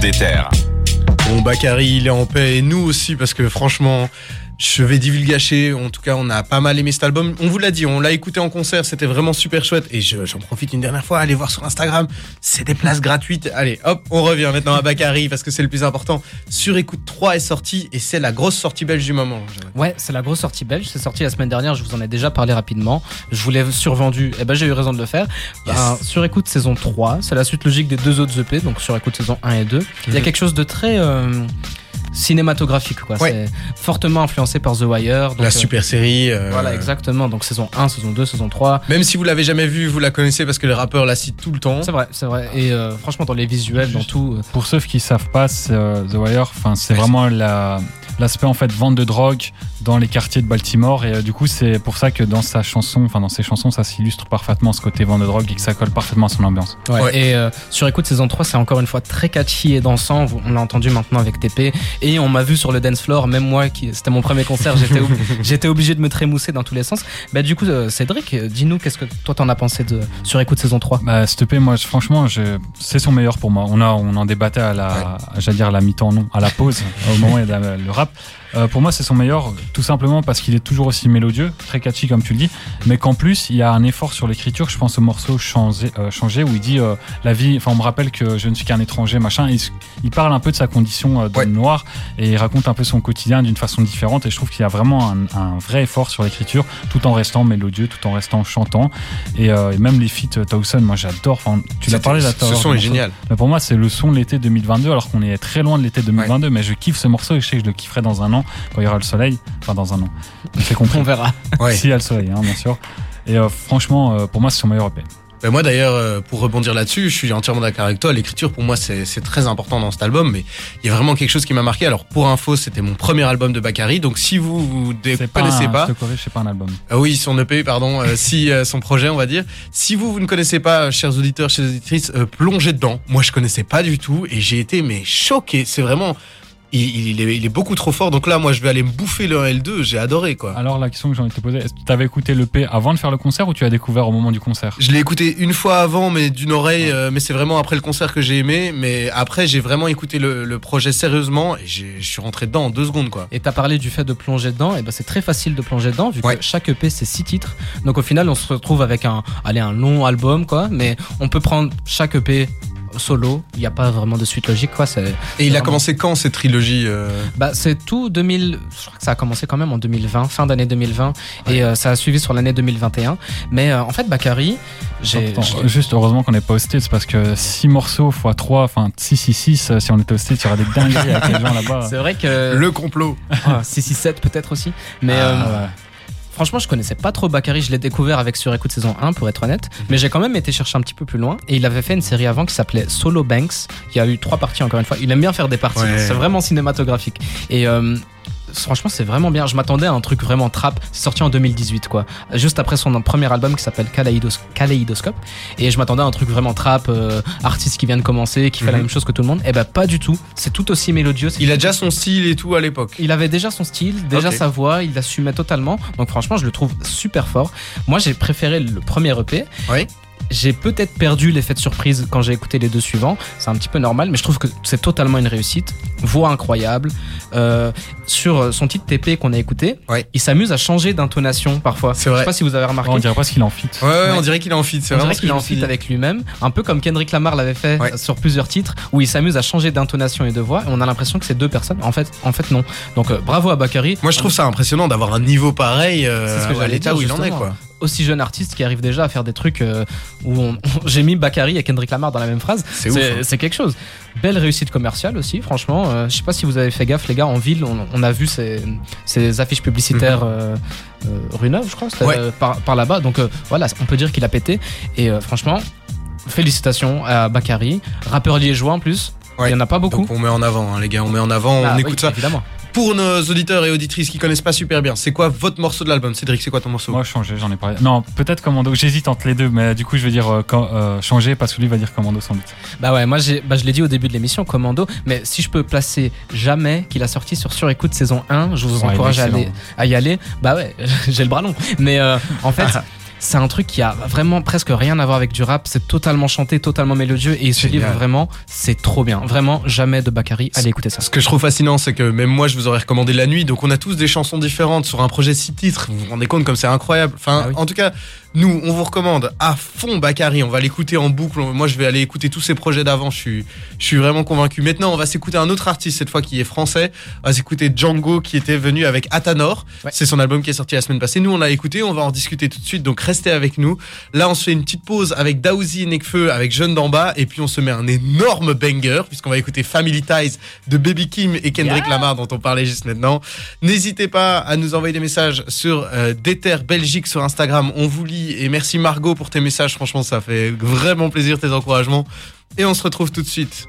des terres. Bon, Bakary, il est en paix et nous aussi parce que franchement, je vais divulgacher. En tout cas, on a pas mal aimé cet album. On vous l'a dit, on l'a écouté en concert, c'était vraiment super chouette. Et je- j'en profite une dernière fois, allez voir sur Instagram, c'est des places gratuites. Allez, hop, on revient maintenant à Bakary parce que c'est le plus important. Sur écoute 3 est sorti et c'est la grosse sortie belge du moment. Ouais, c'est la grosse sortie belge. C'est sorti la semaine dernière. Je vous en ai déjà parlé rapidement. Je vous l'ai survendu. Et ben, j'ai eu raison de le faire. Yes. Ben, sur écoute saison 3, c'est la suite logique des deux autres EP. Donc sur écoute saison 1 et 2. Il y a quelque chose de très euh, cinématographique. Quoi. Ouais. C'est fortement influencé par The Wire. Donc, la euh, super série. euh, Voilà, exactement. Donc saison 1, saison 2, saison 3. Même si vous l'avez jamais vu, vous la connaissez parce que les rappeurs la citent tout le temps. C'est vrai, c'est vrai. Et euh, franchement, dans les visuels, dans tout. euh, Pour ceux qui savent pas, c'est, euh, The Wire, enfin, c'est Ouais, vraiment la, l'aspect en fait vente de drogue dans les quartiers de Baltimore et euh, du coup c'est pour ça que dans sa chanson, enfin dans ses chansons, ça s'illustre parfaitement ce côté vente de drogue et que ça colle parfaitement à son ambiance. Ouais. Et euh, sur écoute saison 3, c'est encore une fois très catchy et dansant. On l'a entendu maintenant avec TP. Et on m'a vu sur le dance floor, même moi, qui c'était mon premier concert, j'étais ob- j'étais obligé de me trémousser dans tous les sens. Bah, du coup, euh, Cédric, dis-nous, qu'est-ce que toi t'en as pensé de sur écoute saison 3 Bah, s'il te plaît, moi, je- franchement, je, c'est son meilleur pour moi. On, a, on en débattait à la, j'allais dire à la mi-temps, non, à la pause, au moment où il y a le rap. Euh, pour moi, c'est son meilleur, tout simplement parce qu'il est toujours aussi mélodieux, très catchy, comme tu le dis, mais qu'en plus, il y a un effort sur l'écriture. Je pense au morceau Changé, euh, où il dit euh, la vie, enfin, on me rappelle que je ne suis qu'un étranger, machin. Il, parle un peu de sa condition d'homme Ouais. noir et il raconte un peu son quotidien d'une façon différente. Et je trouve qu'il y a vraiment un, un vrai effort sur l'écriture, tout en restant mélodieux, tout en restant chantant. Et, et même les feats Towson, moi j'adore. Enfin, tu l'as parlé là. Ce son est génial. Mais pour moi, c'est le son de l'été 2022, alors qu'on est très loin de l'été 2022. Mais je kiffe ce morceau et je sais que je le kifferai dans un an, quand il y aura le soleil. Enfin, dans un an. On fait compris. On verra. Ouais. S'il y a le soleil, hein, bien sûr. Et euh, franchement, euh, pour moi, c'est son meilleur EP. Ben moi d'ailleurs, euh, pour rebondir là-dessus, je suis entièrement d'accord avec toi. L'écriture pour moi c'est c'est très important dans cet album, mais il y a vraiment quelque chose qui m'a marqué. Alors pour info, c'était mon premier album de Bakary, donc si vous vous connaissez un- pas, Je te corrige, c'est pas un album. Ah oui, son EP, pardon, euh, si euh, son projet, on va dire. Si vous, vous ne connaissez pas, euh, chers auditeurs, chères auditrices, euh, plongez dedans. Moi, je connaissais pas du tout et j'ai été mais choqué. C'est vraiment, il, il est, il est beaucoup trop fort. Donc là, moi, je vais aller me bouffer le 1 et le 2. J'ai adoré, quoi. Alors, la question que j'ai envie de te poser, est-ce que tu avais écouté l'EP avant de faire le concert ou tu l'as découvert au moment du concert? Je l'ai écouté une fois avant, mais d'une oreille. euh, mais c'est vraiment après le concert que j'ai aimé. Mais après, j'ai vraiment écouté le, le projet sérieusement et j'ai- je suis rentré dedans en deux secondes, quoi. Et t'as parlé du fait de plonger dedans, et ben c'est très facile de plonger dedans vu Ouais. que chaque EP c'est six titres. Donc au final on se retrouve avec un, allez, un long album quoi, mais on peut prendre chaque EP solo. Il n'y a pas vraiment de suite logique quoi. C'est, Et il a commencé quand cette trilogie euh? Bah c'est tout 2000. Je crois que ça a commencé quand même en 2020, fin d'année 2020, et euh, ça a suivi sur l'année 2021. Mais euh, en fait Bakary, j'ai, Attends, j'ai- Juste heureusement qu'on n'est pas au States parce que 6 morceaux x 3, enfin 6, 6, 6, si on était au States, il y aurait des dingueries avec les gens là-bas. c'est vrai que Le complot. Ah, 667 peut-être aussi. Mais Ah, euh, ouais. Franchement, je connaissais pas trop Bakary. Je l'ai découvert avec Sur Écoute saison 1 pour être honnête. Mais j'ai quand même été chercher un petit peu plus loin. Et il avait fait une série avant qui s'appelait Solo Banks. Il y a eu trois parties encore une fois. Il aime bien faire des parties. Ouais. C'est vraiment cinématographique. Et euh, franchement, c'est vraiment bien. Je m'attendais à un truc vraiment trap. C'est sorti en 2018 quoi. Juste après son premier album qui s'appelle Kaleidos- Kaleidoscope. Et je m'attendais à un truc vraiment trap, euh, artiste qui vient de commencer, qui fait la Mhm. même chose que tout le monde. Et ben pas du tout. C'est tout aussi mélodieux. Il a déjà son style et tout à l'époque. il avait déjà son style, déjà sa voix, il l'assumait totalement. Donc franchement, je le trouve super fort. Moi, j'ai préféré le premier EP. Oui. J'ai peut-être perdu l'effet de surprise quand j'ai écouté les deux suivants. C'est un petit peu normal, mais je trouve que c'est totalement une réussite. Voix incroyable. Euh, sur son titre TP qu'on a écouté, Ouais. il s'amuse à changer d'intonation parfois. C'est Je vrai. sais pas si vous avez remarqué. on dirait pas ce qu'il en fit. Ouais, ouais, Ouais. on dirait qu'il est en feat. C'est On dirait qu'il est je en dit. avec lui-même, un peu comme Kendrick Lamar l'avait fait Ouais. sur plusieurs titres, où il s'amuse à changer d'intonation et de voix, et on a l'impression que c'est deux personnes. En fait, en fait non. Donc euh, bravo à Bakary. Moi, je trouve ça impressionnant d'avoir un niveau pareil euh, C'est ce que à l'état où il en est, quoi. Aussi jeune artiste qui arrive déjà à faire des trucs euh, où on, j'ai mis Bakary et Kendrick Lamar dans la même phrase. C'est hein. C'est quelque chose. Belle réussite commerciale aussi, franchement. Euh, je sais pas si vous avez fait gaffe, les gars, en ville, on, on a vu ces, ces affiches publicitaires euh, rue Neuve, je crois, c'était. Ouais. euh, par, par là-bas. Donc euh, voilà, on peut dire qu'il a pété. Et franchement, félicitations à Bakary, rappeur liégeois en plus. Ouais. Il y en a pas beaucoup. Donc on met en avant, hein, les gars, on met en avant, Ah, on oui, écoute ça. Évidemment. Pour nos auditeurs et auditrices qui connaissent pas super bien, c'est quoi votre morceau de l'album? Cédric, c'est quoi ton morceau? Moi, changer, j'en ai parlé. Non, peut-être Commando. J'hésite entre les deux, mais du coup, je vais dire euh, quand- euh, changer parce que lui va dire Commando sans doute. Bah ouais, moi bah je l'ai dit au début de l'émission, Commando, mais si je peux placer jamais qu'il a sorti sur Surécoute saison 1, je vous Ouais, encourage à, aller, à y aller. Bah ouais, j'ai le bras long. Mais euh, en fait, c'est un truc qui a vraiment presque rien à voir avec du rap. C'est totalement chanté, totalement mélodieux. Et ce livre, vraiment, c'est trop bien. Vraiment, jamais de Bakary. Allez écouter ça. Ce que je trouve fascinant, c'est que même moi, je vous aurais recommandé La Nuit. Donc, on a tous des chansons différentes sur un projet six titres. Vous vous rendez compte comme c'est incroyable. Enfin, Ah oui. en tout cas, nous, on vous recommande à fond Bakary. On va l'écouter en boucle. Moi, je vais aller écouter tous ses projets d'avant. Je suis, je suis vraiment convaincu. Maintenant, on va s'écouter un autre artiste, cette fois qui est français. On va s'écouter Django, qui était venu avec Atanor. Ouais. C'est son album qui est sorti la semaine passée. Nous, on l'a écouté. On va en discuter tout de suite. Donc, restez avec nous. Là, on se fait une petite pause avec Daouzi et Nekfeu, avec Jeune d'en bas. Et puis, on se met un énorme banger, puisqu'on va écouter Family Ties de Baby Kim et Kendrick Yeah. Lamar, dont on parlait juste maintenant. N'hésitez pas à nous envoyer des messages sur euh, Déter Belgique sur Instagram. On vous lit. Et merci Margot pour tes messages. Franchement, ça fait vraiment plaisir, tes encouragements. Et on se retrouve tout de suite.